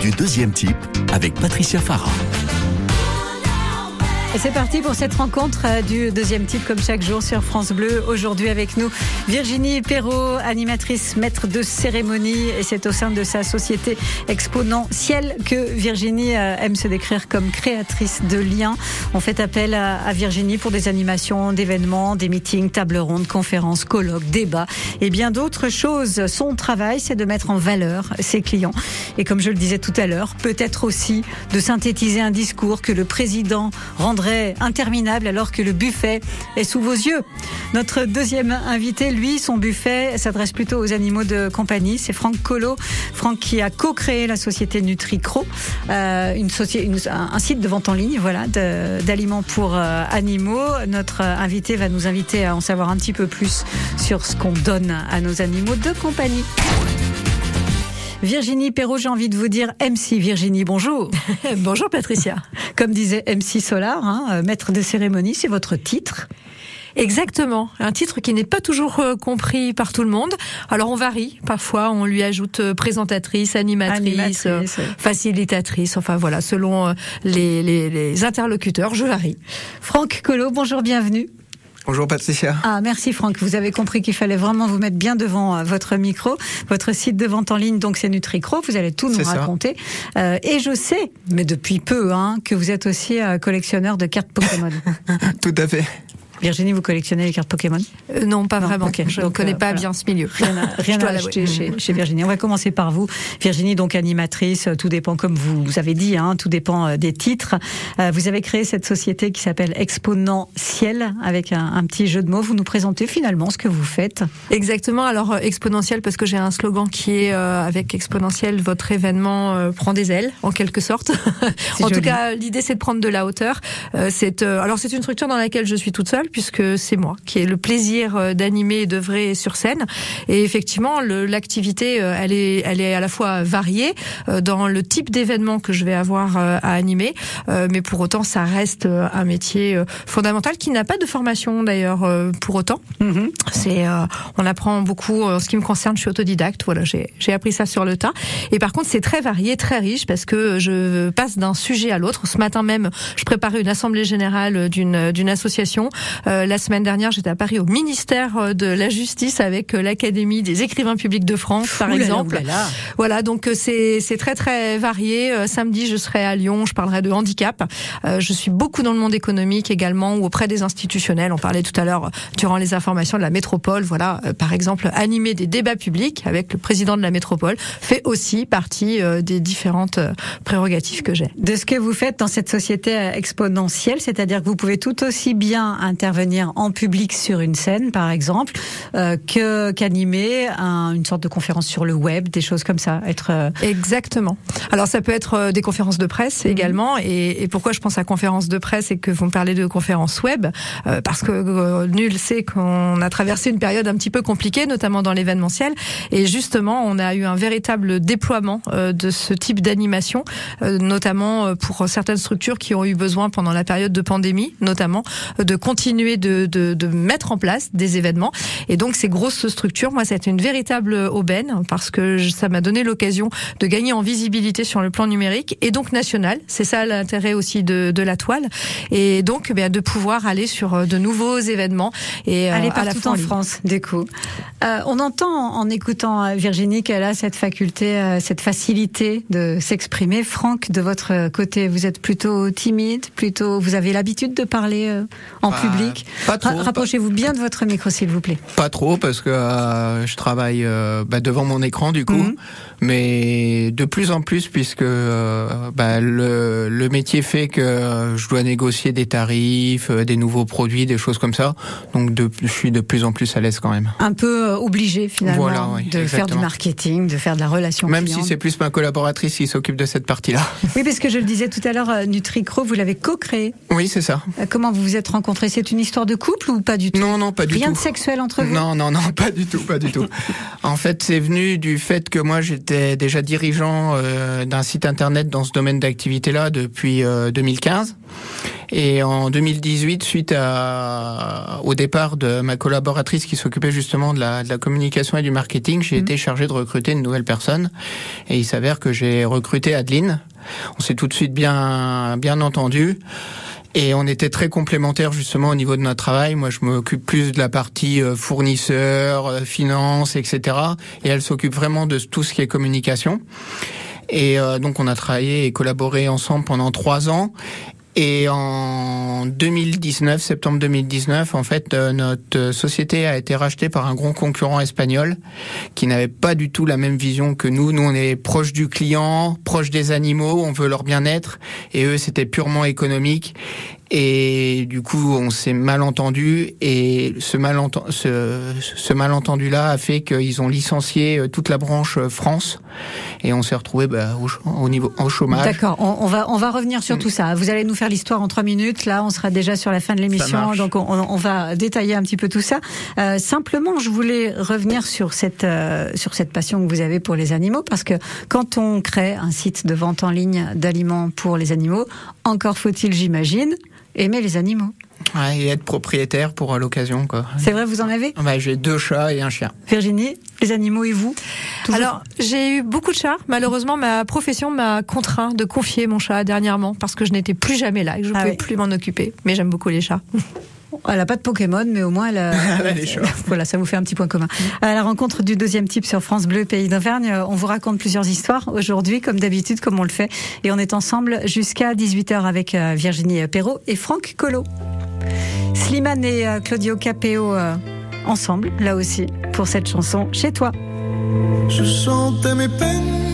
du deuxième type avec Patricia Farah. Et c'est parti pour cette rencontre euh, du deuxième type comme chaque jour sur France Bleu. Aujourd'hui avec nous Virginie Perrault, animatrice maître de cérémonie et c'est au sein de sa société exponentielle que Virginie euh, aime se décrire comme créatrice de liens. On fait appel à Virginie pour des animations d'événements, des meetings, tables rondes, conférences, colloques, débats et bien d'autres choses. Son travail, c'est de mettre en valeur ses clients et comme je le disais tout à l'heure, peut-être aussi de synthétiser un discours que le président rendra interminable alors que le buffet est sous vos yeux. Notre deuxième invité, lui, son buffet s'adresse plutôt aux animaux de compagnie. C'est Franck Colo. Franck qui a co-créé la société NutriCro, euh, un site de vente en ligne, voilà, d'aliments pour euh, animaux. Notre invité va nous inviter à en savoir un petit peu plus sur ce qu'on donne à nos animaux de compagnie. Virginie Perrault, j'ai envie de vous dire MC Virginie, bonjour. bonjour Patricia. Comme disait MC Solar, hein, euh, maître de cérémonie, c'est votre titre. Exactement, un titre qui n'est pas toujours euh, compris par tout le monde. Alors on varie, parfois on lui ajoute euh, présentatrice, animatrice, facilitatrice, enfin voilà, selon les, les interlocuteurs, je varie. Franck Collot, bonjour, bienvenue. Bonjour Patricia. Ah merci Franck, vous avez compris qu'il fallait vraiment vous mettre bien devant euh, votre micro. Votre site de vente en ligne, donc c'est NutriCro, vous allez tout nous raconter. Euh, et je sais, mais depuis peu, hein, que vous êtes aussi euh, collectionneur de cartes Pokémon. tout à fait. Virginie, vous collectionnez les cartes Pokémon? Euh, Non, pas vraiment. Je ne connais pas bien ce milieu. Rien à, rien à acheter chez, chez, Virginie. On va commencer par vous. Virginie, donc animatrice, tout dépend, comme vous, avez dit, hein, tout dépend euh, des titres. Euh, vous avez créé cette société qui s'appelle Exponentiel, avec un, un, petit jeu de mots. Vous nous présentez finalement ce que vous faites Exactement. Alors, Exponentiel, parce que j'ai un slogan qui est avec Exponentiel, votre événement prend des ailes, en quelque sorte. en tout cas, l'idée, c'est de prendre de la hauteur. c'est alors, c'est une structure dans laquelle je suis toute seule puisque c'est moi qui ai le plaisir euh, d'animer et d'œuvrer sur scène. Et effectivement, l'activité, euh, elle est, elle est à la fois variée euh, dans le type d'événement que je vais avoir à animer, mais pour autant, ça reste un métier fondamental qui n'a pas de formation d'ailleurs pour autant. Mm-hmm. C'est, on apprend beaucoup. En ce qui me concerne, je suis autodidacte. Voilà, j'ai appris ça sur le tas. Et par contre, c'est très varié, très riche parce que je passe d'un sujet à l'autre. Ce matin même, je préparais une assemblée générale d'une d'une association la semaine dernière, j'étais à Paris au ministère euh, de la Justice avec euh, l'Académie des écrivains publics de France, par exemple. Voilà, donc c'est c'est très très varié. samedi, je serai à Lyon, je parlerai de handicap. je suis beaucoup dans le monde économique également ou auprès des institutionnels. On parlait tout à l'heure durant les informations de la métropole. Voilà, par exemple, animer des débats publics avec le président de la métropole fait aussi partie des différentes prérogatives que j'ai. De ce que vous faites dans cette société exponentielle, c'est-à-dire que vous pouvez tout aussi bien intervenir venir en public sur une scène, par exemple, euh, que qu'animer une sorte de conférence sur le web, des choses comme ça. Être euh, exactement. Alors ça peut être euh, des conférences de presse mhm. également. Et, et, pourquoi je pense à conférences de presse et que vous me parlez de conférences web euh, Parce que nul sait qu'on a traversé une période un petit peu compliquée, notamment dans l'événementiel. Et justement, on a eu un véritable déploiement de ce type d'animation, notamment pour certaines structures qui ont eu besoin pendant la période de pandémie, notamment de continuer de, de, de, mettre en place des événements. Et donc ces grosses structures, moi, ça a été une véritable aubaine parce que ça m'a donné l'occasion de gagner en visibilité sur le plan numérique et donc national. C'est ça l'intérêt aussi de, de la toile. Et donc, eh bien, de pouvoir aller sur euh, de nouveaux événements et euh, aller partout en, France, du coup. Euh, on entend en écoutant Virginie qu'elle a cette faculté, cette facilité de s'exprimer. Franck, de votre côté, vous êtes plutôt timide, plutôt, vous avez l'habitude de parler en bah, public? Pas trop. Rapprochez-vous bien de votre micro, s'il vous plaît. Pas trop, parce que euh, je travaille euh, bah, devant mon écran, du coup. Mhm. Mais de plus en plus, puisque euh, bah, le, le, métier fait que je dois négocier des tarifs, des nouveaux produits, des choses comme ça. Donc, de, je suis de plus en plus à l'aise quand même. Un peu obligé, finalement, de faire du marketing, de faire de la relation Même si c'est plus ma collaboratrice qui s'occupe de cette partie-là. Oui, parce que je le disais tout à l'heure, NutriCro, vous l'avez co-créé. Oui, c'est ça. Comment vous vous êtes rencontrés? C'est une histoire de couple ou pas du tout? Non, non, pas du tout. Rien de sexuel entre vous? Non, non, non, pas du tout, pas du tout. en fait, c'est venu du fait que moi, j'étais déjà dirigeant euh, d'un site internet dans ce domaine d'activité-là depuis 2015. Euh, Et en 2018, suite à, au départ de ma collaboratrice qui s'occupait justement de la, de la, communication et du marketing, j'ai mmh. été chargé de recruter une nouvelle personne. Et il s'avère que j'ai recruté Adeline. On s'est tout de suite bien, bien entendu. Et on était très complémentaires justement au niveau de notre travail. Moi, je m'occupe plus de la partie euh, fournisseur, euh, finance, etc. Et elle s'occupe vraiment de tout ce qui est communication. Et euh, donc, on a travaillé et collaboré ensemble pendant trois ans. Et en 2019, septembre 2019, en fait, euh, notre société a été rachetée par un grand concurrent espagnol qui n'avait pas du tout la même vision que nous. Nous, on est proche du client, proche des animaux, on veut leur bien-être, et eux, c'était purement économique. Et du coup, on s'est mal entendu et ce, malentendu, ce, ce malentendu-là a fait qu'ils ont licencié euh, toute la branche euh, France et on s'est retrouvé bah, au, niveau au chômage. D'accord, on, va on va revenir sur tout ça. Vous allez nous faire l'histoire en trois minutes. Là, on sera déjà sur la fin de l'émission, donc on, on, va détailler un petit peu tout ça. Euh, simplement, je voulais revenir sur cette euh, sur cette passion que vous avez pour les animaux parce que quand on crée un site de vente en ligne d'aliments pour les animaux, encore faut-il, j'imagine aimer les animaux. Ouais, et être propriétaire pour l'occasion, quoi. C'est vrai, vous en avez? Bah, J'ai deux chats et un chien. Virginie, les animaux et vous? Alors, j'ai eu beaucoup de chats. Malheureusement, ma profession m'a contraint de confier mon chat dernièrement parce que je n'étais plus jamais là et que je ne ah pouvais plus m'en occuper. Mais j'aime beaucoup les chats. Elle n'a pas de Pokémon, mais au moins elle a. voilà, ça vous fait un petit point commun. À la rencontre du deuxième type sur France Bleu, Pays d'Auvergne, on vous raconte plusieurs histoires aujourd'hui, comme d'habitude, comme on le fait. Et on est ensemble jusqu'à 18h avec euh, Virginie Perrault et Franck Collot. Slimane et euh, Claudio Capéo euh, ensemble, là aussi, pour cette chanson Chez toi. Je chantais mes peines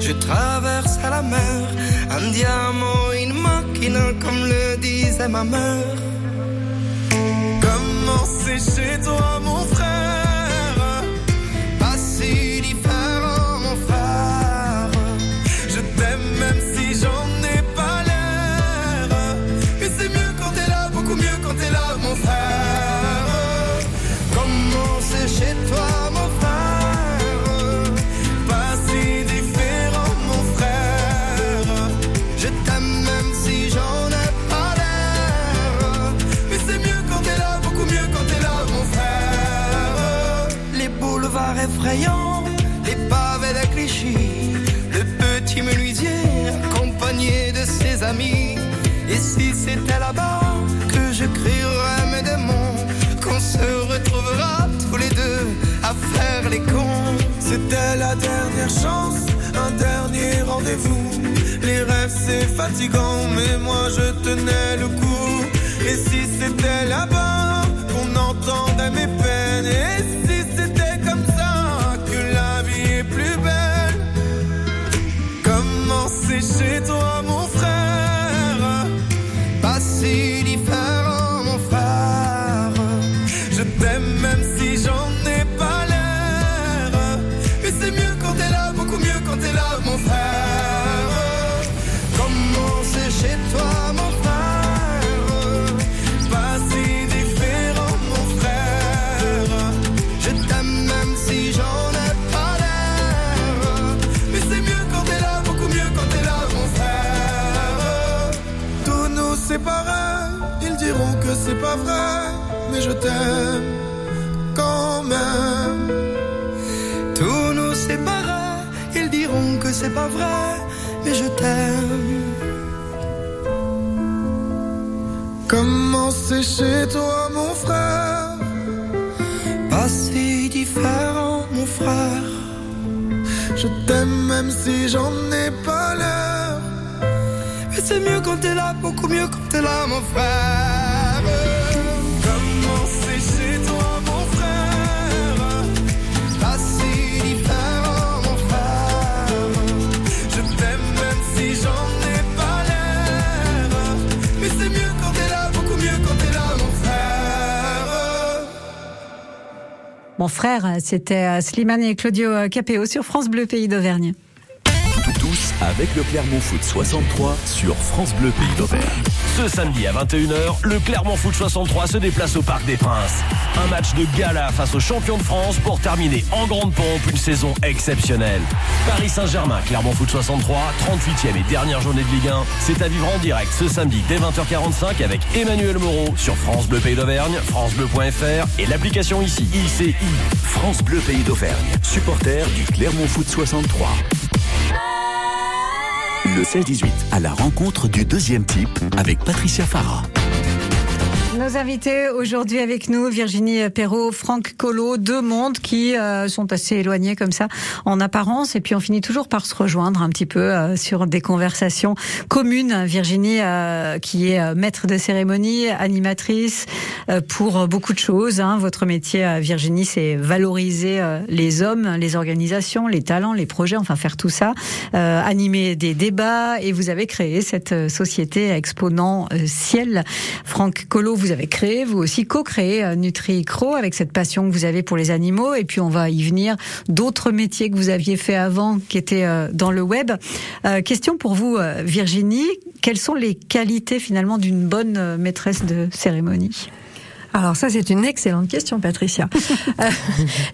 je traversais la mer, un diamant, une machine, comme le disait ma mère. Comment c'est chez toi, mon frère dernière chance, un dernier rendez-vous. Les rêves c'est fatigant, mais moi je tenais le coup. Et si c'était là-bas qu'on entendait mes peines, et si c'était comme ça plus belle? Comment c'est chez toi, mon frère Pas si ils diront que c'est pas vrai, mais je t'aime quand même. Tous nous séparés, ils diront que c'est pas vrai, mais je t'aime. Comment c'est chez toi, mon frère? Pas si différent, mon frère. Je t'aime même si j'en ai pas l'air c'est mieux quand t'es là, beaucoup mieux quand t'es là, mon frère. Comment c'est chez toi, mon frère? Pas si différent, mon frère. Je t'aime même si j'en ai pas l'air. Mais c'est mieux quand t'es là, beaucoup mieux quand t'es là, mon frère. Mon frère, c'était Slimane et Claudio Capéo sur France Bleu Pays d'Auvergne avec le Clermont Foot 63 sur France Bleu Pays d'Auvergne. Ce samedi à 21h, le Clermont Foot 63 se déplace au Parc des Princes. Un match de gala face aux champions de France pour terminer en grande pompe une saison exceptionnelle. Paris Saint-Germain, Clermont Foot 63, 38e et dernière journée de Ligue 1, c'est à vivre en direct ce samedi dès 20h45 avec Emmanuel Moreau sur France Bleu Pays d'Auvergne, francebleu.fr et l'application ici ICI. France Bleu Pays d'Auvergne, supporter du Clermont Foot 63. Le 16-18, à la rencontre du deuxième type avec Patricia Farah. Nos invités aujourd'hui avec nous, Virginie Perrault, Franck Collot, deux mondes qui euh, sont assez éloignés comme ça en apparence et puis on finit toujours par se rejoindre un petit peu euh, sur des conversations communes. Virginie euh, qui est maître de cérémonie, animatrice pour beaucoup de choses. Hein. Votre métier, Virginie, c'est valoriser les hommes, les organisations, les talents, les projets, enfin faire tout ça, animer des débats et vous avez créé cette société exponent Ciel. Franck Collot, vous avez créé, vous aussi co-créé euh, NutriCro avec cette passion que vous avez pour les animaux. Et puis on va y venir d'autres métiers que vous aviez fait avant qui étaient euh, dans le web. Euh, question pour vous, Virginie. Quelles sont les qualités finalement d'une bonne maîtresse de cérémonie? Alors ça, c'est une excellente question, Patricia.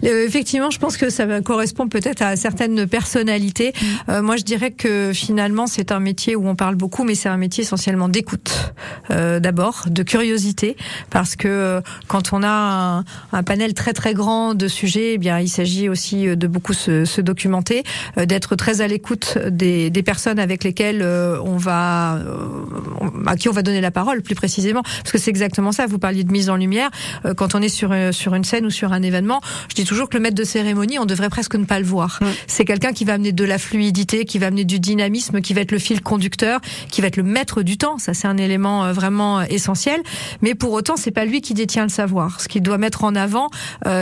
euh, effectivement, je pense que ça correspond peut-être à certaines personnalités. Euh, moi, je dirais que finalement, c'est un métier où on parle beaucoup, mais c'est un métier essentiellement d'écoute. Euh, D'abord, de curiosité, parce que euh, quand on a un, un, panel très très grand de sujets, eh bien, il s'agit aussi de beaucoup se, se documenter, euh, d'être très à l'écoute des, des, personnes avec lesquelles euh, on va, à qui on va donner la parole, plus précisément, parce que c'est exactement ça. Vous parliez de mise en lumière euh, quand on est sur euh, sur une scène ou sur un événement, je dis toujours que le maître de cérémonie, on devrait presque ne pas le voir. C'est quelqu'un qui va amener de la fluidité, qui va amener du dynamisme, qui va être le fil conducteur, qui va être le maître du temps. Ça, c'est un élément euh, vraiment essentiel. Mais pour autant, c'est pas lui qui détient le savoir. Ce qu'il doit mettre en avant,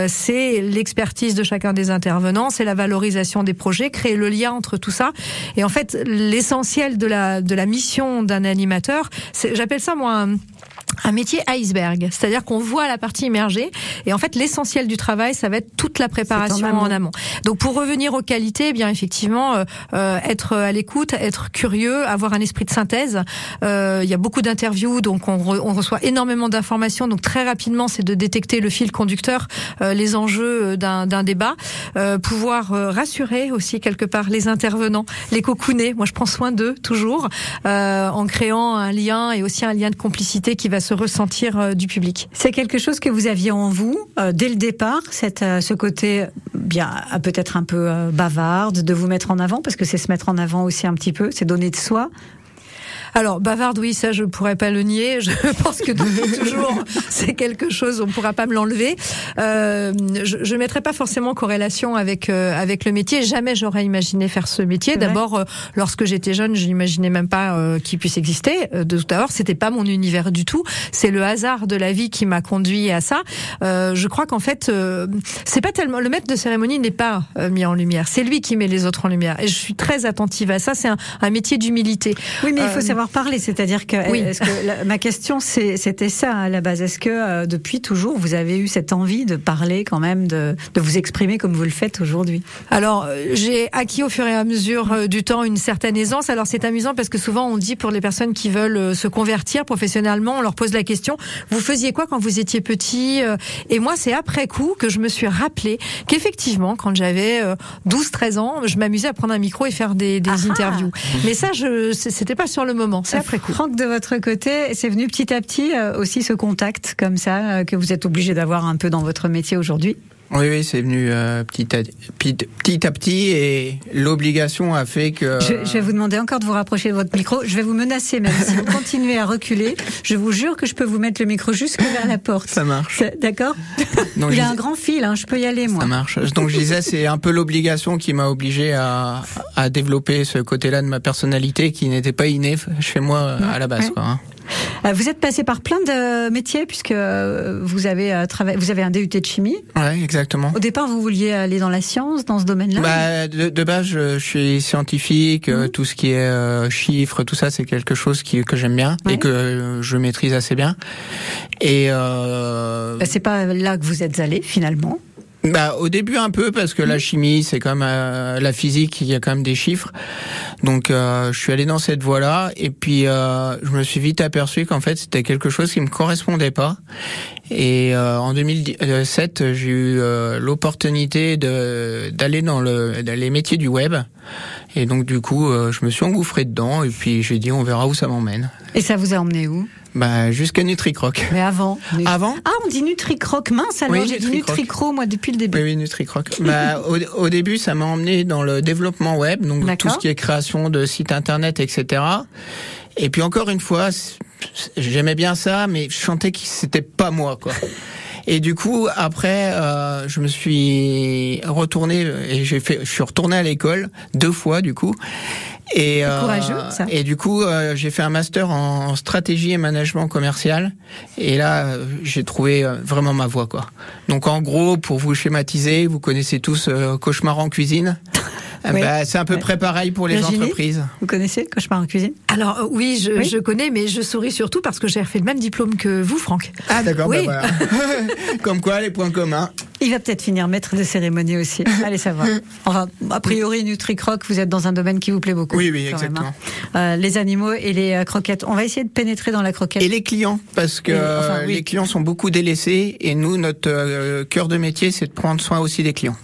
c'est l'expertise de chacun des intervenants, c'est la valorisation des projets, créer le lien entre tout ça. Et en fait, l'essentiel de la de la mission d'un animateur, j'appelle ça moi un métier iceberg, c'est-à-dire qu'on voit la partie immergée et en fait l'essentiel du travail ça va être toute la préparation en amont. Donc pour revenir aux qualités, eh bien effectivement euh, euh, être à l'écoute, être curieux, avoir un esprit de synthèse. Euh, il y a beaucoup d'interviews donc on, on, reçoit énormément d'informations donc très rapidement c'est de détecter le fil conducteur, euh, les enjeux d'un débat, euh, pouvoir rassurer aussi quelque part les intervenants, les cocooner. Moi je prends soin d'eux toujours en créant un lien et aussi un lien de complicité qui va se ressentir euh, du public. C'est quelque chose que vous aviez en vous euh, dès le départ, cette, euh, ce côté bien peut-être un peu bavarde, de vous mettre en avant, parce que c'est se mettre en avant aussi un petit peu, c'est donner de soi. Alors bavarde, oui, ça je pourrais pas le nier. Je pense que toujours c'est quelque chose, on pourra pas me l'enlever. Euh, je, je mettrai pas forcément corrélation avec euh, avec le métier. Jamais j'aurais imaginé faire ce métier. D'abord, euh, lorsque j'étais jeune, je n'imaginais même pas euh, qu'il puisse exister. De tout à l'heure, c'était pas mon univers du tout. C'est le hasard de la vie qui m'a conduit à ça. je crois qu'en fait, c'est pas tellement le maître de cérémonie n'est pas mis en lumière. C'est lui qui met les autres en lumière. Et je suis très attentive à ça. C'est un, un métier d'humilité. Oui, mais il faut savoir parler. C'est-à-dire que, que ma question, c'était ça à la base. Est-ce que euh, depuis toujours, vous avez eu cette envie de parler quand même, de, de vous exprimer comme vous le faites aujourd'hui? Alors, euh, j'ai acquis au fur et à mesure euh, du temps une certaine aisance. Alors, c'est amusant parce que souvent, on dit pour les personnes qui veulent se convertir professionnellement, on leur pose la question vous faisiez quoi quand vous étiez petit Et moi, c'est après coup que je me suis rappelé qu'effectivement, quand j'avais 12-13 ans, je m'amusais à prendre un micro et faire des, des ah ah. interviews. Mais ça, je c'était pas sur le moment. C'est après coup. Franck, de votre côté, c'est venu petit à petit euh, aussi ce contact comme ça euh, que vous êtes obligé d'avoir un peu dans votre métier aujourd'hui? Oui, oui, c'est venu euh, petit, à, petit, à petit et l'obligation a fait que. Je, je, vais vous demander encore de vous rapprocher de votre micro. Je vais vous menacer même si vous continuez à reculer. Je vous jure que je peux vous mettre le micro jusque vers la porte. Ça marche. D'accord. Il a un grand fil, hein, je peux y aller moi. Ça marche. Donc je disais, c'est un peu l'obligation qui m'a obligé à, à développer ce côté-là de ma personnalité qui n'était pas inné chez moi à la base. Quoi, hein. Euh, vous êtes passé par plein de métiers puisque euh, vous avez euh, travaillé, vous avez un DUT de chimie. Oui, exactement. Au départ, vous vouliez aller dans la science, dans ce domaine-là. Bah, de, base, je, suis scientifique. Mhm. Tout ce qui est chiffres, tout ça, c'est quelque chose qui, que j'aime bien et que je maîtrise assez bien. Et euh... bah, c'est pas là que vous êtes allé finalement. Bah, au début un peu parce que la chimie c'est comme euh, la physique, il y a quand même des chiffres. Donc euh, je suis allé dans cette voie-là et puis euh, je me suis vite aperçu qu'en fait c'était quelque chose qui me correspondait pas. Et en 2007 j'ai eu l'opportunité de d'aller dans le dans les métiers du web. Et donc du coup je me suis engouffré dedans et puis j'ai dit on verra où ça m'emmène. Et ça vous a emmené où? Bah, jusqu'à NutriCroc. Mais avant. Avant Ah, on dit NutriCroc. Mince, alors j'ai dit NutriCro, moi, depuis le début. Oui, oui NutriCroc. bah, au, au, début, ça m'a emmené dans le développement web, donc tout ce qui est création de sites internet, etc. Et puis encore une fois, j'aimais bien ça, mais je sentais que c'était pas moi, quoi. Et du coup, après, euh, je me suis retourné et j'ai fait, je suis retourné à l'école deux fois, du coup. Et, euh, courageux, ça. et du coup, euh, j'ai fait un master en stratégie et management commercial. Et là, j'ai trouvé euh, vraiment ma voie, quoi. Donc, en gros, pour vous schématiser, vous connaissez tous Cauchemar en cuisine. Bah, c'est à peu près pareil pour les entreprises. Vous connaissez Cauchemar en cuisine? Alors oui je, je, connais, mais je souris surtout parce que j'ai refait le même diplôme que vous, Franck. Ah d'accord, bah, voilà. Comme quoi, les points communs. Il va peut-être finir maître de cérémonie aussi. Allez savoir. Enfin, a priori, NutriCroc, vous êtes dans un domaine qui vous plaît beaucoup. Oui, oui, exactement. Hein. Euh, les animaux et les euh, croquettes. On va essayer de pénétrer dans la croquette. Et les clients, parce que les clients sont beaucoup délaissés et nous, notre euh, cœur de métier, c'est de prendre soin aussi des clients.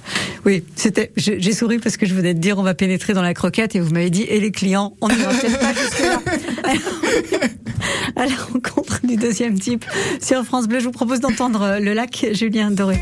Oui, c'était. J'ai souri parce que je de dire on va pénétrer dans la croquette et vous m'avez dit et les clients. On ne va peut-être pas jusque là. à la rencontre du deuxième type sur France Bleu, je vous propose d'entendre le lac Julien Doré.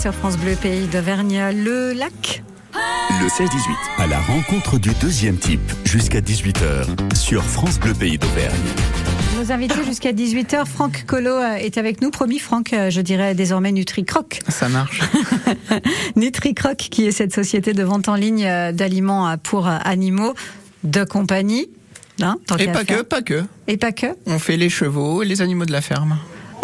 Sur France Bleu Pays d'Auvergne. Le lac Le 16-18, à la rencontre du deuxième type, jusqu'à 18h, sur France Bleu Pays d'Auvergne. Nos invités jusqu'à 18h, Franck Collot euh, est avec nous. Promis, Franck, euh, je dirais désormais NutriCroc. Ça marche. NutriCroc, qui est cette société de vente en ligne euh, d'aliments pour animaux de compagnie. Hein, tant Et pas que, pas que. Et pas que. On fait les chevaux et les animaux de la ferme.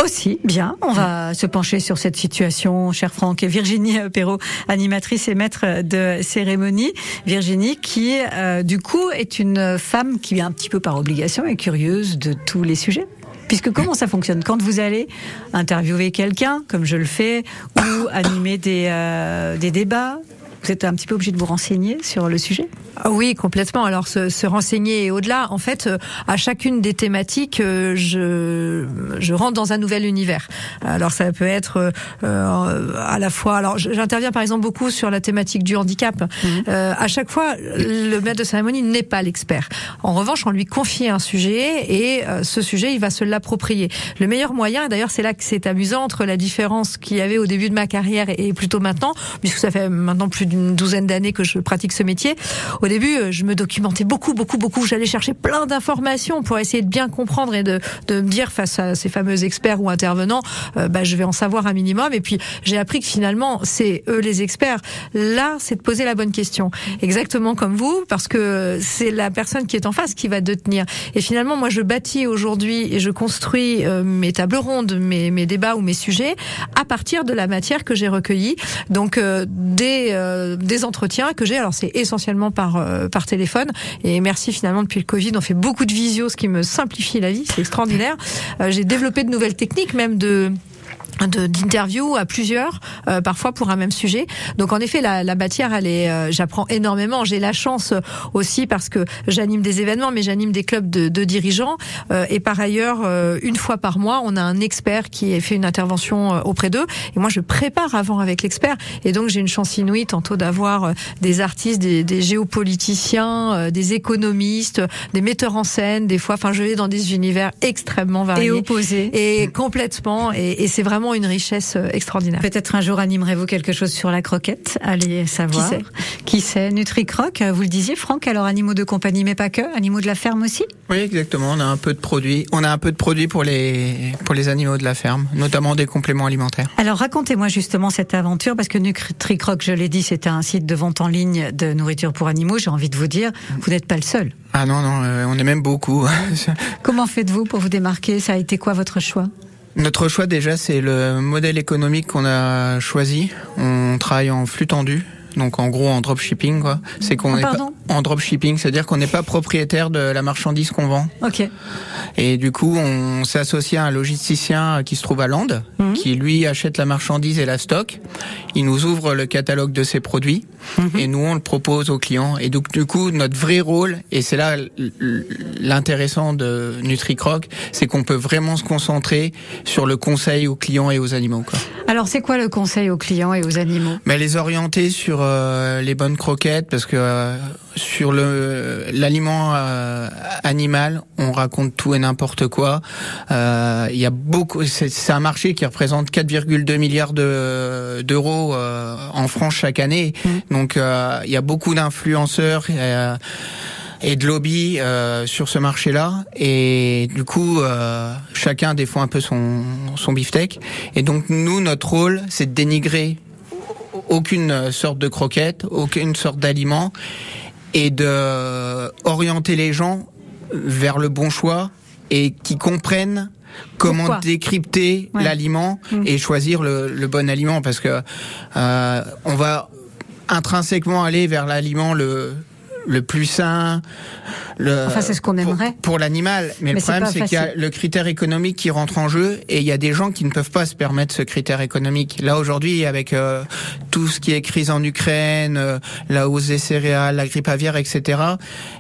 Aussi, bien. On va se pencher sur cette situation, cher Franck. Et Virginie Perrault, animatrice et maître de cérémonie. Virginie, qui, euh, du coup, est une femme qui, un petit peu par obligation, est curieuse de tous les sujets. Puisque comment ça fonctionne? Quand vous allez interviewer quelqu'un, comme je le fais, ou animer des, euh, des débats, vous êtes un petit peu obligé de vous renseigner sur le sujet? Ah Oui, complètement. Alors se, se renseigner et au-delà, en fait, euh, à chacune des thématiques, euh, je, je rentre dans un nouvel univers. Alors ça peut être euh, à la fois. Alors j'interviens par exemple beaucoup sur la thématique du handicap. Euh, à chaque fois, le maître de cérémonie n'est pas l'expert. En revanche, on lui confie un sujet et ce sujet, il va se l'approprier. Le meilleur moyen, et d'ailleurs c'est là que c'est amusant entre la différence qu'il y avait au début de ma carrière et, plutôt maintenant, puisque ça fait maintenant plus d'une douzaine d'années que je pratique ce métier. Au début, euh, je me documentais beaucoup, beaucoup, beaucoup. J'allais chercher plein d'informations pour essayer de bien comprendre et de, de me dire face à ces fameux experts ou intervenants, euh, bah, je vais en savoir un minimum. Et puis j'ai appris que finalement, c'est eux les experts. Là, c'est de poser la bonne question, exactement comme vous, parce que c'est la personne qui est en face qui va détenir. Et finalement, moi, je bâtis aujourd'hui et je construis euh, mes tables rondes, mes, mes débats ou mes sujets à partir de la matière que j'ai recueillie. Donc euh, euh, des entretiens que j'ai. Alors c'est essentiellement par euh, par téléphone. Et merci finalement depuis le Covid, on fait beaucoup de visio, ce qui me simplifie la vie. C'est extraordinaire. Euh, j'ai développé de nouvelles techniques, même de de- d'interviews à plusieurs, euh, parfois pour un même sujet. Donc en effet, la, la matière, elle est, euh, j'apprends énormément. J'ai la chance euh, aussi parce que j'anime des événements, mais j'anime des clubs de, de dirigeants. Euh, et par ailleurs, euh, une fois par mois, on a un expert qui fait une intervention euh, auprès d'eux. Et moi, je prépare avant avec l'expert. Et donc j'ai une chance inouïe tantôt d'avoir des artistes, des, des géopoliticiens, euh, des économistes, des metteurs en scène. Des fois, enfin, je vais dans des univers extrêmement variés Et opposé. et complètement et, et c'est vraiment une richesse euh, extraordinaire. Peut-être un jour animerez-vous quelque chose sur la croquette. Allez savoir. sait Qui sait NutriCroc, vous le disiez, Franck, alors animaux de compagnie, mais pas que, animaux de la ferme aussi? Oui, exactement. On a un peu de produits. On a un peu de produits pour les pour les animaux de la ferme, notamment des compléments alimentaires. Alors racontez-moi justement cette aventure, parce que NutriCroc, je l'ai dit, c'est un site de vente en ligne de nourriture pour animaux. J'ai envie de vous dire, vous n'êtes pas le seul. Ah non non, euh, on est même beaucoup. Comment faites-vous pour vous démarquer? Ça a été quoi votre choix? Notre choix déjà, c'est le modèle économique qu'on a choisi. On travaille en flux tendu. Donc en gros en dropshipping quoi, c'est qu'on Ah, est pas en dropshipping, c'est-à-dire qu'on n'est pas propriétaire de la marchandise qu'on vend. Ok. Et du coup, on s'est associé à un logisticien qui se trouve à Lande, Mhm. qui lui achète la marchandise et la stocke. Il nous ouvre le catalogue de ses produits Mhm. et nous on le propose aux clients. Et donc du coup, notre vrai rôle, et c'est là l'intéressant de NutriCroc, c'est qu'on peut vraiment se concentrer sur le conseil aux clients et aux animaux. Quoi. Alors c'est quoi le conseil aux clients et aux animaux? Mais les orienter sur euh, les bonnes croquettes parce que euh, sur le l'aliment euh, animal, on raconte tout et n'importe quoi. Euh, Il y a beaucoup. C'est un marché qui représente 4,2 milliards de d'euros euh, en France chaque année. Donc euh, il y a beaucoup d'influenceurs. Euh, et de lobby euh, sur ce marché-là et du coup euh, chacun défend un peu son son beefsteak et donc nous notre rôle c'est de dénigrer aucune sorte de croquette, aucune sorte d'aliment et de orienter les gens vers le bon choix et qui comprennent comment Pourquoi décrypter Ouais. l'aliment Mm. et choisir le, le bon aliment parce que euh, on va intrinsèquement aller vers l'aliment le le plus sain. Le, Enfin, c'est ce qu'on pour- aimerait. pour, l'animal. Mais, Mais le problème, c'est qu'il y a le critère économique qui rentre en jeu et il y a des gens qui ne peuvent pas se permettre ce critère économique. Là aujourd'hui, avec euh, tout ce qui est crise en Ukraine, euh, la hausse des céréales, la grippe aviaire, etc.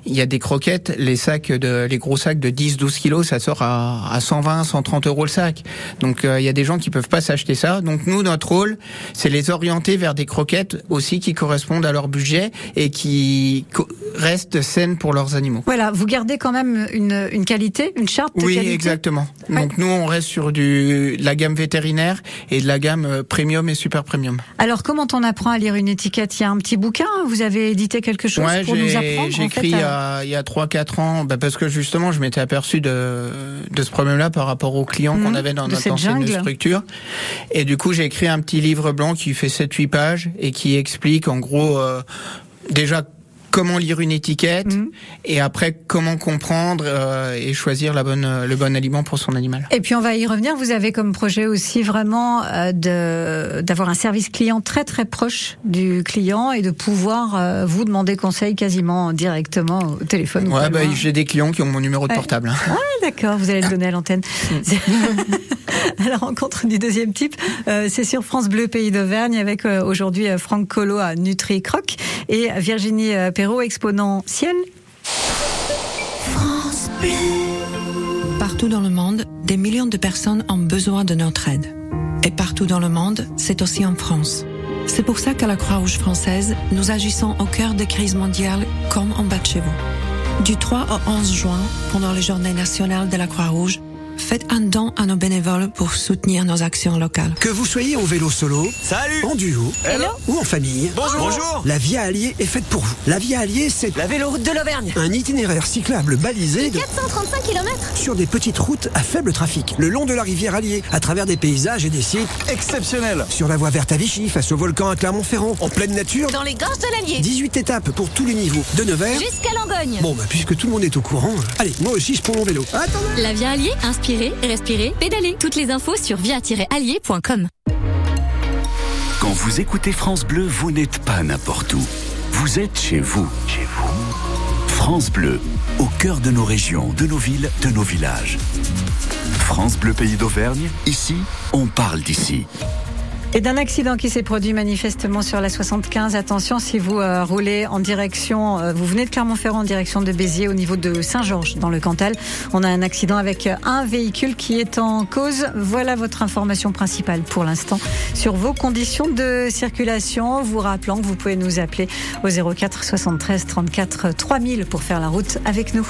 Il y a des croquettes, les sacs de, les gros sacs de 10-12 kilos, ça sort à, à 120, 130 euros le sac. Donc euh, il y a des gens qui peuvent pas s'acheter ça. Donc nous, notre rôle, c'est les orienter vers des croquettes aussi qui correspondent à leur budget et qui restent saines pour leurs animaux. Voilà, vous gardez quand même une, une qualité, une charte de Oui, qualité exactement. Donc nous, on reste sur du, de la gamme vétérinaire et de la gamme euh, premium et super premium. Alors, comment on apprend à lire une étiquette? Il y a un petit bouquin? Vous avez édité quelque chose Ouais, pour nous apprendre j'ai écrit fait, il y à- a, il y a 3-4 ans, bah, parce que justement, je m'étais aperçu de, de ce problème-là par rapport aux clients Mhm, qu'on avait dans notre ancienne structure. Et du coup, j'ai écrit un petit livre blanc qui fait 7-8 pages et qui explique en gros euh, déjà comment lire une étiquette Mhm. et après comment comprendre euh, et choisir la bonne, le bon aliment pour son animal. Et puis on va y revenir. Vous avez comme projet aussi vraiment euh, de d'avoir un service client très très proche du client et de pouvoir euh, vous demander conseil quasiment directement au téléphone. ou Ouais, bah, j'ai des clients qui ont mon numéro de Ouais. portable. Ah, D'accord, vous allez le donner à l'antenne. à la rencontre du deuxième type, euh, c'est sur France Bleu Pays d'Auvergne avec euh, aujourd'hui euh, Franck Collot à Nutri Croc et Virginie euh, Perrault, exponentielle. Partout dans le monde, des millions de personnes ont besoin de notre aide. Et partout dans le monde, c'est aussi en France. C'est pour ça qu'à la Croix-Rouge française, nous agissons au cœur des crises mondiales comme en bas de chez vous. Du 3 au 11 juin, pendant les journées nationales de la Croix-Rouge, faites un don à nos bénévoles pour soutenir nos actions locales. Que vous soyez en vélo solo, Salut en duo ou en famille, Bonjour Bonjour la Via Allier est faite pour vous. La Via Allier, c'est La véloroute de l'Auvergne un itinéraire cyclable balisé de- 435 km sur des petites routes à faible trafic, le long de la rivière Allier, à travers des paysages et des sites, Exceptionnel sur la voie verte à Vichy, face au volcan à Clermont-Ferrand, en pleine nature. Dans les gorges de l'Allier 18 étapes pour tous les niveaux, de Nevers. Jusqu'à Langogne Bon, bah, puisque tout le monde est au courant, euh, allez, moi aussi je prends mon vélo. Attendez La Via Allier, inspirez, respirez, pédalez. Toutes les infos sur via-allier.com. Quand vous écoutez France Bleu, vous n'êtes pas n'importe où. Vous êtes chez vous. Chez vous. France Bleu, au cœur de nos régions, de nos villes, de nos villages. France Bleu Pays d'Auvergne, ici, on parle d'ici. Et d'un accident qui s'est produit manifestement sur la 75. Attention, si vous euh, roulez en direction, euh, vous venez de Clermont-Ferrand en direction de Béziers au niveau de Saint-Georges dans le Cantal. On a un accident avec un véhicule qui est en cause. Voilà votre information principale pour l'instant sur vos conditions de circulation. Vous rappelant que vous pouvez nous appeler au 04 73 34 3000 pour faire la route avec nous.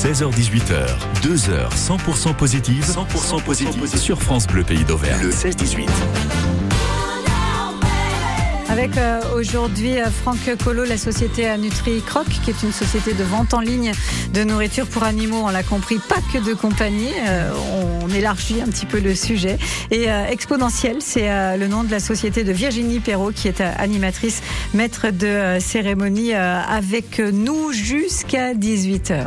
16h-18h, 2 heures 100% positives, 100% positives sur France Bleu Pays d'Auvergne. Le 16-18. Avec euh, aujourd'hui euh, Franck Collot, la société à Nutri Croc, qui est une société de vente en ligne de nourriture pour animaux. On l'a compris, pas que de compagnie. Euh, on élargit un petit peu le sujet. Et euh, Exponentiel, c'est euh, le nom de la société de Virginie Perrault, qui est euh, animatrice, maître de euh, cérémonie euh, avec nous jusqu'à 18h.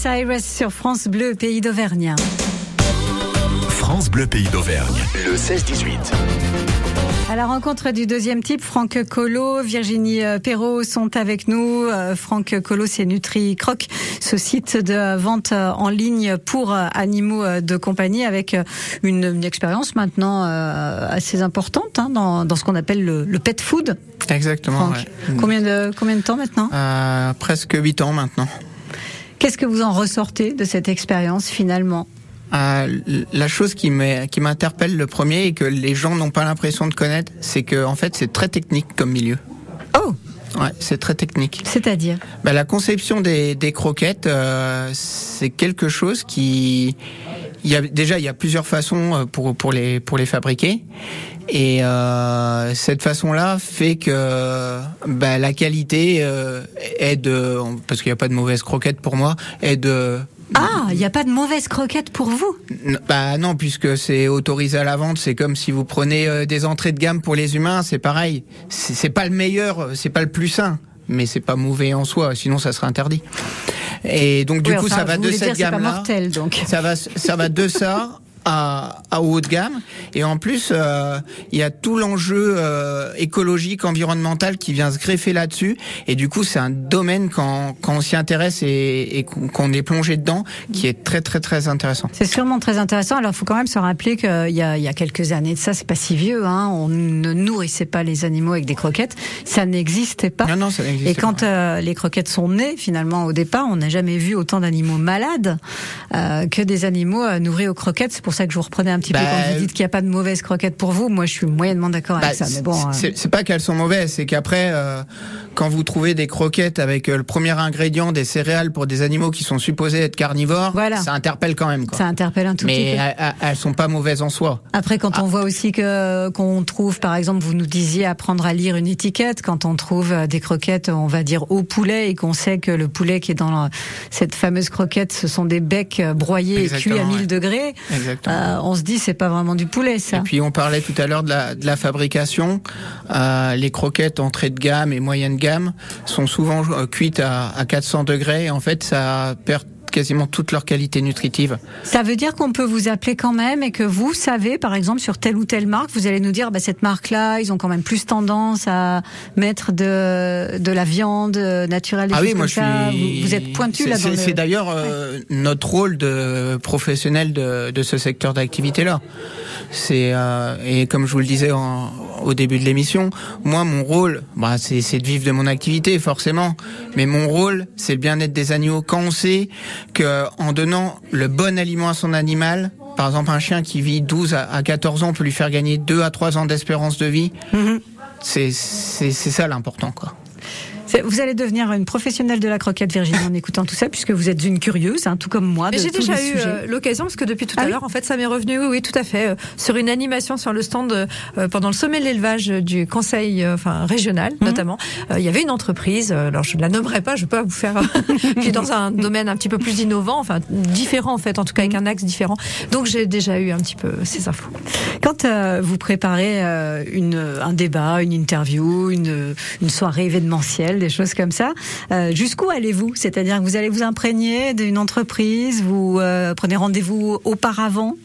Cyrus sur France Bleu, pays d'Auvergne. France Bleu Pays d'Auvergne, le 16-18. À la rencontre du deuxième type, Franck Colo, Virginie euh, Perrault sont avec nous. Euh, Franck Colo, c'est Nutri Croc, ce site de vente euh, en ligne pour animaux de compagnie avec une, une expérience maintenant assez importante hein, dans, dans ce qu'on appelle le, le pet food. Exactement. Franck, ouais. combien, de, combien de temps maintenant? Euh, presque 8 ans maintenant. Qu'est-ce que vous en ressortez de cette expérience finalement? Euh, la chose qui m'interpelle le premier et que les gens n'ont pas l'impression de connaître, c'est que en fait c'est très technique comme milieu. Oh Ouais, c'est très technique. C'est-à-dire? Bah, la conception des, des croquettes, euh, c'est quelque chose qui, il y a déjà il y a plusieurs façons euh, pour pour les pour les fabriquer et euh, cette façon-là fait que bah, la qualité euh, est de parce qu'il n'y a pas de mauvaise croquette pour moi est de Ah, il n'y a pas de mauvaise croquette pour vous? Bah non, puisque c'est autorisé à la vente, c'est comme si vous prenez euh, des entrées de gamme pour les humains, c'est pareil. C'est pas le meilleur, euh, c'est pas le plus sain, mais c'est pas mauvais en soi, sinon ça serait interdit. Et donc du Oui, coup, enfin, ça va de cette gamme-là. mortel, donc. Ça va, ça va de ça. À, à haut de gamme et en plus euh, il y a tout l'enjeu euh, écologique environnemental qui vient se greffer là-dessus et du coup c'est un domaine quand, quand on s'y intéresse et, et qu'on est plongé dedans qui est très très très intéressant C'est sûrement très intéressant. Alors, il faut quand même se rappeler qu'il y a, il y a quelques années de ça, c'est pas si vieux. Hein, on ne nourrissait pas les animaux avec des croquettes. Ça n'existait pas. Non, non, ça n'existait Et quand euh, les croquettes sont nées, finalement, au départ, on n'a jamais vu autant d'animaux malades euh, que des animaux euh, nourris aux croquettes. C'est pour ça que je vous reprenais un petit peu Bah, quand vous dites qu'il n'y a pas de mauvaises croquettes pour vous. Moi, je suis moyennement d'accord avec Bah, ça. Mais bon, euh, c'est pas qu'elles sont mauvaises, c'est qu'après, euh, quand vous trouvez des croquettes avec euh, le premier ingrédient des céréales pour des animaux qui sont supposés être carnivores, ça interpelle quand même. Quoi. ça interpelle un tout petit Mais peu. elles, elles- sont pas mauvaises en soi. Après, quand on voit aussi que qu'on trouve, par exemple, vous nous disiez apprendre à lire une étiquette, quand on trouve des croquettes, on va dire au poulet, et qu'on sait que le poulet qui est dans cette fameuse croquette, ce sont des becs broyés et cuits à Exactement, 1000 ouais. degrés, Exactement. Euh, on se dit c'est pas vraiment du poulet, ça. Et puis on parlait tout à l'heure de la, de la fabrication. Euh, les croquettes entrée de gamme et moyenne gamme sont souvent euh, cuites à, à 400 degrés. En fait, ça perd quasiment toute leur qualité nutritive. Ça veut dire qu'on peut vous appeler quand même et que vous savez, par exemple, sur telle ou telle marque, vous allez nous dire, bah, cette marque-là, ils ont quand même plus tendance à mettre de, de la viande naturelle. Ah oui, moi je ça. suis. Vous, vous êtes pointu là dans C'est le... c'est d'ailleurs euh, notre rôle de professionnel de, de ce secteur d'activité-là. C'est euh, et comme je vous le disais en- au début de l'émission, moi mon rôle, bah, c'est de vivre de mon activité forcément, mais mon rôle c'est le bien-être des animaux. Quand on sait que en donnant le bon aliment à son animal, par exemple un chien qui vit 12 à à 14 ans peut lui faire gagner 2 à 3 ans d'espérance de vie. C'est c'est c'est ça l'important quoi. Vous allez devenir une professionnelle de la croquette, Virginie, en écoutant tout ça, puisque vous êtes une curieuse, hein, tout comme moi. Mais j'ai déjà eu euh, l'occasion, parce que depuis tout Ah à oui l'heure, en fait, ça m'est revenu, oui, oui, tout à fait, euh, sur une animation sur le stand euh, pendant le sommet de l'élevage du conseil enfin, régional, Mhm. notamment. Il y avait une entreprise, alors je ne la nommerai pas, je peux pas vous faire, qui est dans un domaine un petit peu plus innovant, enfin différent en fait, en tout cas avec un axe différent. Donc j'ai déjà eu un petit peu ces infos. Quand vous préparez une, un débat, une interview, une, une soirée événementielle, des choses comme ça, euh, jusqu'où allez-vous? C'est-à-dire que vous allez vous imprégner d'une entreprise, vous euh, prenez rendez-vous auparavant?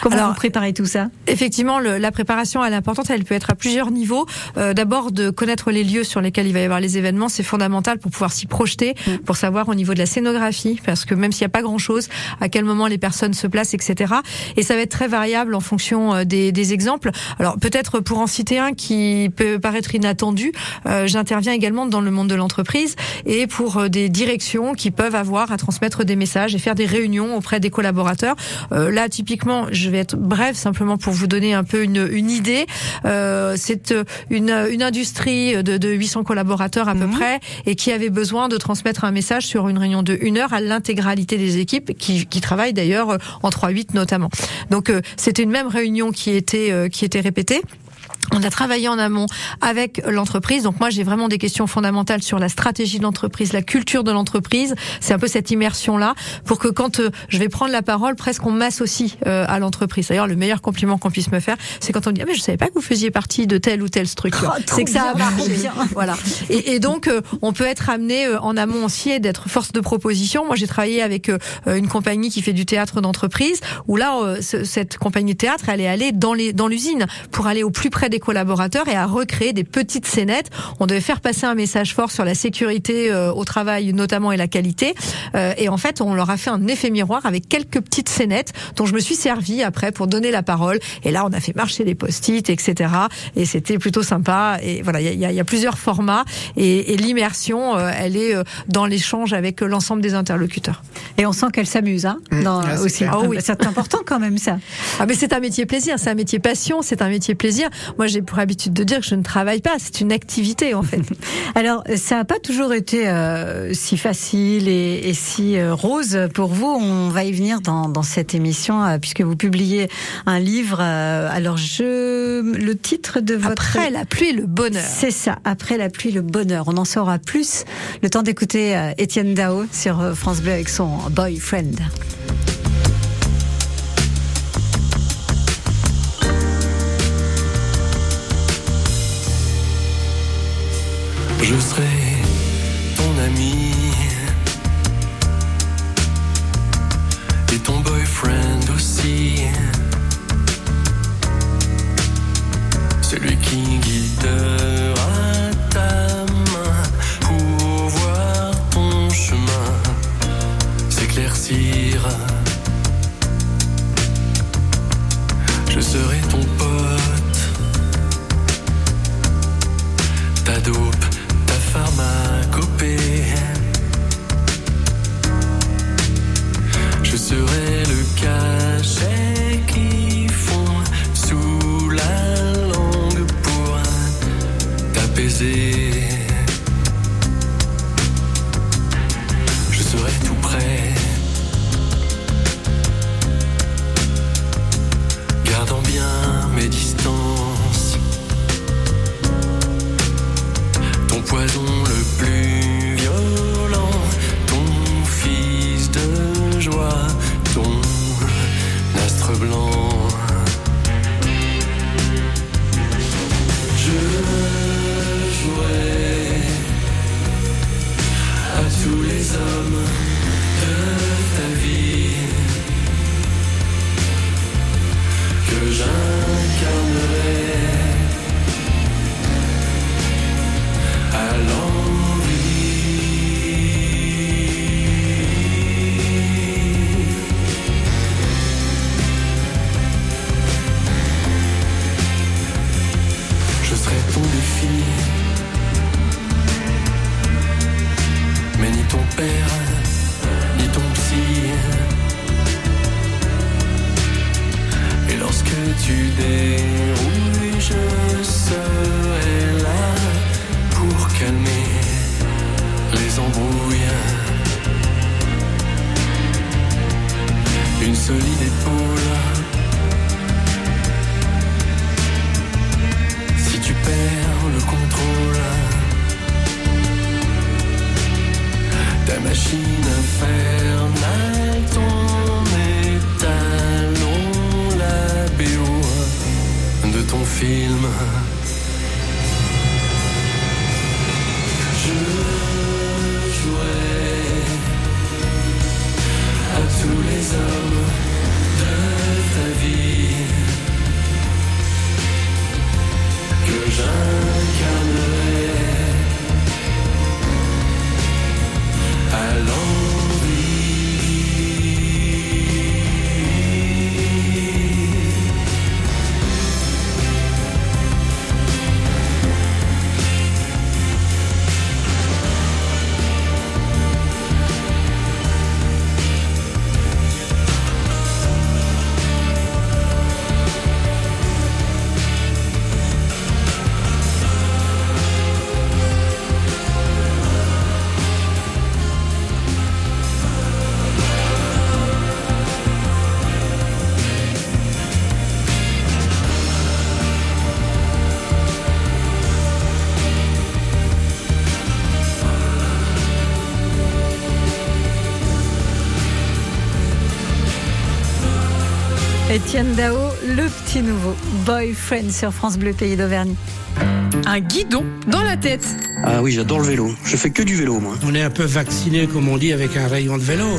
Comment Alors, vous préparez tout ça? Effectivement, le, la préparation elle est importante. Elle peut être à plusieurs niveaux. Euh, D'abord, de connaître les lieux sur lesquels il va y avoir les événements, c'est fondamental pour pouvoir s'y projeter, mm. pour savoir au niveau de la scénographie, parce que même s'il n'y a pas grand-chose, à quel moment les personnes se placent, etc. Et ça va être très variable en fonction euh, des, des exemples. Alors peut-être pour en citer un qui peut paraître inattendu, euh, j'interviens également dans le monde de l'entreprise et pour euh, des directions qui peuvent avoir à transmettre des messages et faire des réunions auprès des collaborateurs. Euh, là, typiquement, je vais être bref simplement pour vous donner un peu une, une idée. Euh, c'est une, une industrie de, de 800 collaborateurs à peu mhm. près et qui avait besoin de transmettre un message sur une réunion de une heure à l'intégralité des équipes qui, qui travaillent d'ailleurs en 3-8 notamment. Donc c'était une même réunion qui était qui était répétée. On a travaillé en amont avec l'entreprise. Donc moi, j'ai vraiment des questions fondamentales sur la stratégie de l'entreprise, la culture de l'entreprise. C'est un peu cette immersion-là pour que quand euh, je vais prendre la parole, presque on m'associe euh, à l'entreprise. D'ailleurs, le meilleur compliment qu'on puisse me faire, c'est quand on dit ah, mais je savais pas que vous faisiez partie de telle ou telle structure. Oh, c'est que ça a marché. voilà. Et, et donc, euh, on peut être amené en amont aussi et d'être force de proposition. Moi, j'ai travaillé avec une compagnie qui fait du théâtre d'entreprise où là, cette compagnie de théâtre, elle est allée dans les dans l'usine pour aller au plus près des collaborateurs et à recréer des petites scénettes. On devait faire passer un message fort sur la sécurité euh, au travail notamment et la qualité. Euh, et en fait, on leur a fait un effet miroir avec quelques petites scénettes dont je me suis servi après pour donner la parole. Et là, on a fait marcher les post-it, etc. Et c'était plutôt sympa. Et voilà, il y a, y a, plusieurs formats et, et l'immersion, euh, elle est dans l'échange avec l'ensemble des interlocuteurs. Et on sent qu'elle s'amuse, hein, mmh. dans, aussi. Ah oui. C'est important quand même ça. Ah mais c'est un métier plaisir, c'est un métier passion, c'est un métier plaisir. Moi, j'ai pour habitude de dire que je ne travaille pas, c'est une activité en fait. Alors, ça n'a pas toujours été euh, si facile et, et si euh, rose pour vous. On va y venir dans, dans cette émission euh, puisque vous publiez un livre. alors, je le titre de votre après la pluie le bonheur. C'est ça, après la pluie le bonheur. On en saura plus. Le temps d'écouter Étienne Dao sur France Bleu avec son boyfriend. Je serai ton ami Étienne Dao, le petit nouveau boyfriend sur France Bleu Pays d'Auvergne. Un guidon dans la tête. Ah oui, j'adore le vélo. Je fais que du vélo, moi. On est un peu vacciné, comme on dit, avec un rayon de vélo.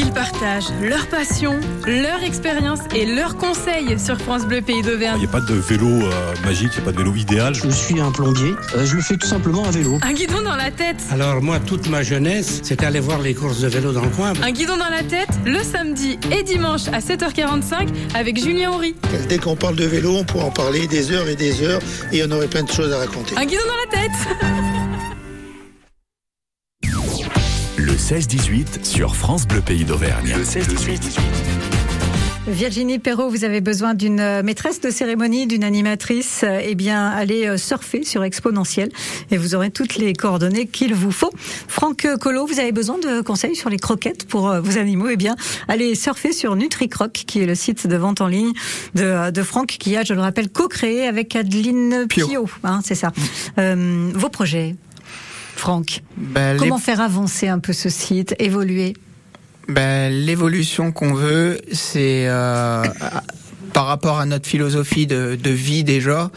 Ils partagent leur passion, leur expérience et leurs conseils sur France Bleu Pays d'Auvergne. Il n'y a pas de vélo euh, magique, il n'y a pas de vélo idéal. Je suis un plombier. Euh, je le fais tout simplement à vélo. Un guidon dans la tête. Alors moi, toute ma jeunesse, c'était aller voir les courses de vélo dans le coin. Un guidon dans la tête, le samedi et dimanche à 7h45 avec Julien Horry. Dès qu'on parle de vélo, on pourra en parler des heures et des heures et on aurait plein de choses à raconter. Un guidon dans la tête. 16-18 sur France Bleu Pays d'Auvergne. Le 16-18. Virginie Perrault, vous avez besoin d'une euh, maîtresse de cérémonie, d'une animatrice. Eh bien, allez euh, surfer sur Exponentiel et vous aurez toutes les coordonnées qu'il vous faut. Franck Collot, vous avez besoin de conseils sur les croquettes pour euh, vos animaux? Eh bien, allez surfer sur NutriCroc, qui est le site de vente en ligne de, de Franck, qui a, je le rappelle, co-créé avec Adeline Pio. Hein, c'est ça. Euh, vos projets, Franck. Ben, les- Comment faire avancer un peu ce site, évoluer? Ben, l'évolution qu'on veut, c'est euh, par rapport à notre philosophie de, de vie déjà.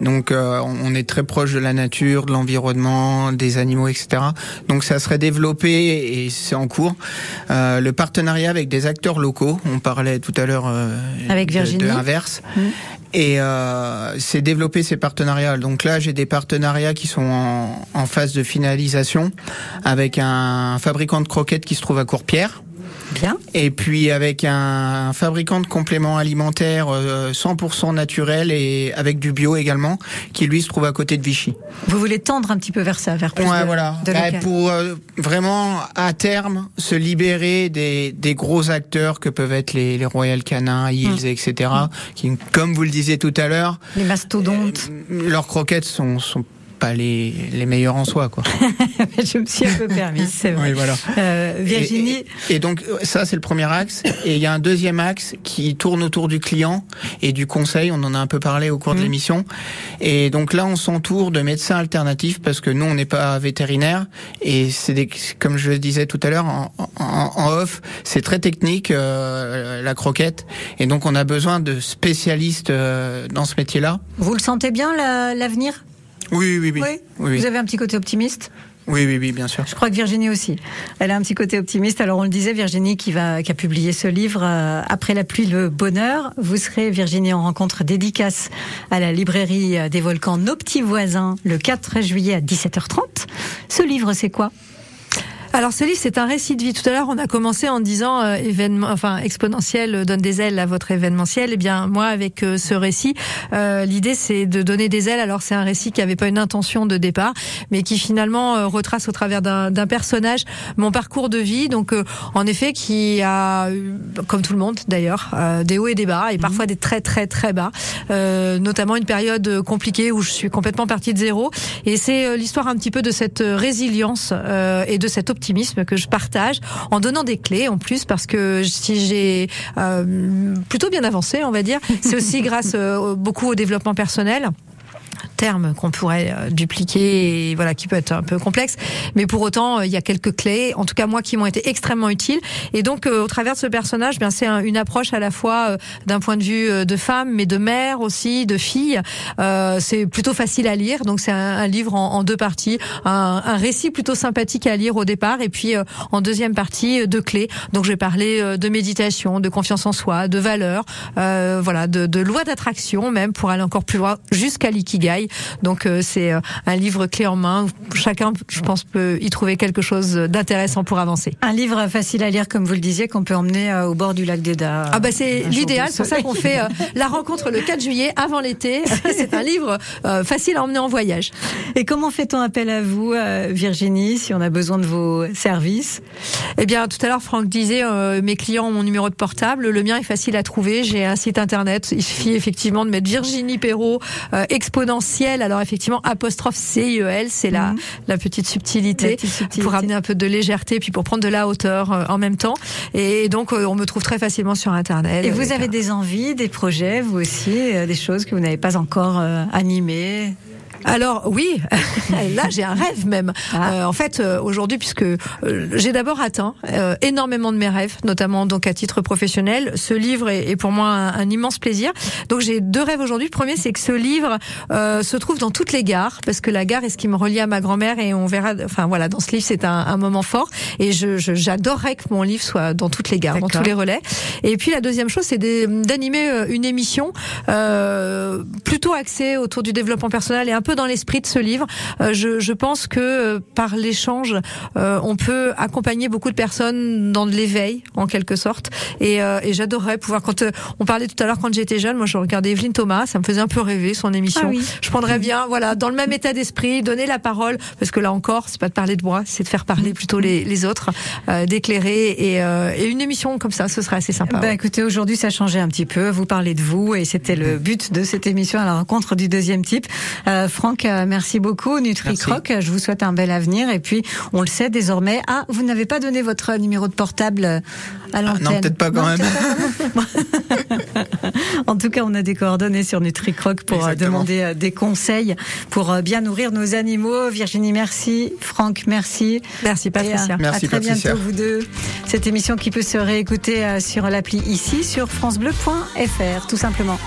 Donc, euh, on est très proche de la nature, de l'environnement, des animaux, etc. Donc, ça serait développé et c'est en cours. Euh, le partenariat avec des acteurs locaux. On parlait tout à l'heure euh, Avec de- Virginie. de Inverse. Et euh, c'est développer ces partenariats. Donc là, j'ai des partenariats qui sont en, en phase de finalisation avec un fabricant de croquettes qui se trouve à Courpierre. Bien. Et puis avec un fabricant de compléments alimentaires euh, 100% naturel et avec du bio également, qui lui se trouve à côté de Vichy. Vous voulez tendre un petit peu vers ça, vers plus Ouais, de, voilà. de pour euh, vraiment à terme se libérer des, des gros acteurs que peuvent être les, les Royal Canin, Hills, etc. Qui, comme vous le disiez tout à l'heure, Les mastodontes. leurs croquettes sont, sont pas les, les meilleures en soi, quoi. Je me suis un peu permise, c'est vrai. Oui, voilà. Euh, Virginie, Et, et donc ça c'est le premier axe. Et il y a un deuxième axe qui tourne autour du client et du conseil. On en a un peu parlé au cours de l'émission. Et donc là on s'entoure de médecins alternatifs parce que nous on n'est pas vétérinaire et c'est des, comme je le disais tout à l'heure en, en- en off, c'est très technique euh, la croquette et donc on a besoin de spécialistes euh, dans ce métier-là. vous le sentez bien la- l'avenir? Oui oui oui. Oui. Oui. Vous avez un petit côté optimiste oui oui oui bien sûr. Je crois que Virginie aussi. Elle a un petit côté optimiste. Alors on le disait, Virginie qui va qui a publié ce livre euh, après la pluie le bonheur. Vous serez Virginie en rencontre dédicace à la librairie des volcans Nos petits voisins le 4 juillet à 17h30. Ce livre c'est quoi? Alors ce livre, c'est un récit de vie. Tout à l'heure, on a commencé en disant euh, événement, enfin exponentiel euh, donne des ailes à votre événementiel. Eh bien, moi, avec euh, ce récit, euh, l'idée c'est de donner des ailes. Alors c'est un récit qui avait pas une intention de départ, mais qui finalement euh, retrace au travers d'un personnage mon parcours de vie. Donc, euh, en effet, qui a, eu, comme tout le monde d'ailleurs, euh, des hauts et des bas, et parfois des très très très bas. Euh, notamment une période compliquée où je suis complètement partie de zéro. Et c'est l'histoire un petit peu de cette résilience euh, et de cet optimisme que je partage en donnant des clés en plus parce que si j'ai euh, plutôt bien avancé, on va dire, c'est aussi grâce euh, beaucoup au développement personnel terme qu'on pourrait euh, dupliquer et voilà qui peut être un peu complexe. Mais pour autant euh, il y a quelques clés en tout cas moi qui m'ont été extrêmement utiles. Et donc euh, au travers de ce personnage bien c'est un- une approche à la fois d'un point de vue de femme mais de mère aussi de fille. C'est plutôt facile à lire. Donc c'est un, livre en, deux parties. Un, récit plutôt sympathique à lire au départ et puis en deuxième partie euh, de clés. Donc je vais parler de méditation de confiance en soi de valeurs euh, voilà de, de loi d'attraction même pour aller encore plus loin jusqu'à l'ikigai donc euh, c'est euh, un livre clé en main chacun je pense peut y trouver quelque chose d'intéressant pour avancer Un livre facile à lire, comme vous le disiez, qu'on peut emmener euh, au bord du lac d'Eda. Ah bah c'est l'idéal, c'est pour ça qu'on fait la rencontre le 4 juillet avant l'été. c'est un livre facile à emmener en voyage. Et comment fait-on appel à vous, Virginie, si on a besoin de vos services? Eh bien, tout à l'heure, Franck disait, euh, mes clients ont mon numéro de portable. Le mien est facile à trouver. J'ai un site internet. Il suffit effectivement de mettre Virginie Perrault, euh, exponentielle. Alors effectivement, apostrophe C-I-E-L, c'est la, la petite subtilité, La petite subtilité. pour amener un peu de légèreté, puis pour prendre de la hauteur euh, en même temps. Et donc, euh, on me trouve très facilement sur Internet. Et vous avec avez un- des envies, des projets, vous aussi, euh, des choses que vous n'avez pas encore euh, animées? Alors oui, là j'ai un rêve même. Ah. Euh, en fait, euh, aujourd'hui, puisque euh, j'ai d'abord atteint énormément de mes rêves, notamment donc à titre professionnel, ce livre est, pour moi un, immense plaisir. Donc j'ai deux rêves aujourd'hui. Le premier, c'est que ce livre se trouve dans toutes les gares, parce que la gare est ce qui me relie à ma grand-mère, et on verra. Enfin voilà, dans ce livre, c'est un, un, moment fort, et je, j'adorerais que mon livre soit dans toutes les gares, dans tous les relais. Et puis la deuxième chose, c'est d'animer une émission plutôt axée autour du développement personnel et un peu dans l'esprit de ce livre. Euh, je, je, pense que euh, par l'échange, euh, on peut accompagner beaucoup de personnes dans de l'éveil, en quelque sorte. Et, et j'adorerais pouvoir, quand on parlait tout à l'heure, quand j'étais jeune, moi je regardais Evelyne Thomas, ça me faisait un peu rêver son émission. Ah je prendrais bien, voilà, dans le même état d'esprit, donner la parole, parce que là encore, c'est pas de parler de moi, c'est de faire parler plutôt les, les autres, d'éclairer. Et, et, une émission comme ça, ce serait assez sympa. Ben, écoutez, aujourd'hui, ça changeait un petit peu. Vous parlez de vous, et c'était le but de cette émission à la rencontre du deuxième type. Franck, euh, merci beaucoup. NutriCroc, je vous souhaite un bel avenir. Et puis, on le sait désormais. Ah, vous n'avez pas donné votre numéro de portable à ah, l'antenne. non, peut-être pas quand même. en tout cas, on a des coordonnées sur NutriCroc pour euh, demander euh, des conseils pour bien nourrir nos animaux. Virginie, merci. Franck, merci. Merci Patricia. merci à très bientôt vous deux. Cette émission qui peut se réécouter sur l'appli ici sur francebleu.fr, tout simplement.